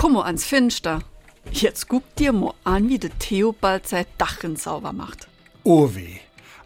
Komm mal ans Fenster. Jetzt guck dir mal an, wie der Theobald sein Dachen sauber macht. Oh weh.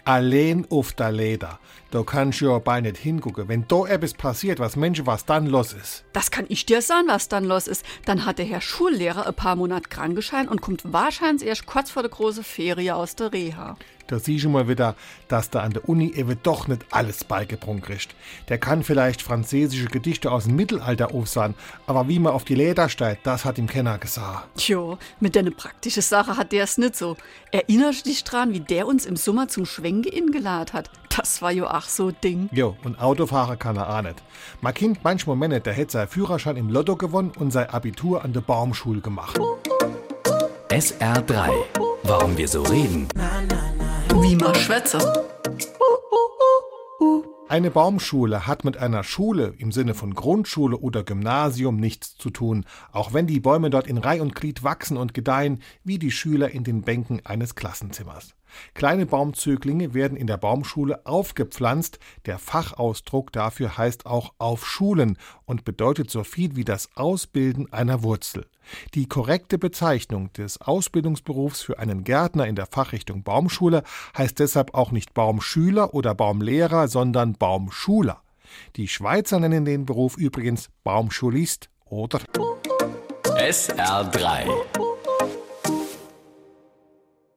Allein auf der Leder. Da kannst du ja bei nicht hingucken. Wenn da etwas passiert, was Menschen, was dann los ist. Das kann ich dir sagen, was dann los ist. Dann hat der Herr Schullehrer ein paar Monate Krankenschein und kommt wahrscheinlich erst kurz vor der großen Ferie aus der Reha. Da siehst du mal wieder, dass da an der Uni eben doch nicht alles beigebrungen kriegt. Der kann vielleicht französische Gedichte aus dem Mittelalter aufsagen, aber wie man auf die Leder steigt, das hat ihm keiner gesagt. Tjo, mit der praktischen Sache hat der es nicht so. Erinnerst du dich dran, wie der uns im Sommer zum Schwenke ingeladen hat? Das war jo ach so Ding. Jo, und Autofahrer kann er auch nicht. Mein Kind manchmal meint, der hätte seinen Führerschein im Lotto gewonnen und sein Abitur an der Baumschule gemacht. SR3. Warum wir so reden. Wie man schwätze. Eine Baumschule hat mit einer Schule im Sinne von Grundschule oder Gymnasium nichts zu tun, auch wenn die Bäume dort in Reih und Glied wachsen und gedeihen, wie die Schüler in den Bänken eines Klassenzimmers. Kleine Baumzöglinge werden in der Baumschule aufgepflanzt. Der Fachausdruck dafür heißt auch aufschulen und bedeutet so viel wie das Ausbilden einer Wurzel. Die korrekte Bezeichnung des Ausbildungsberufs für einen Gärtner in der Fachrichtung Baumschule heißt deshalb auch nicht Baumschüler oder Baumlehrer, sondern Baumschuler. Die Schweizer nennen den Beruf übrigens Baumschulist oder SR3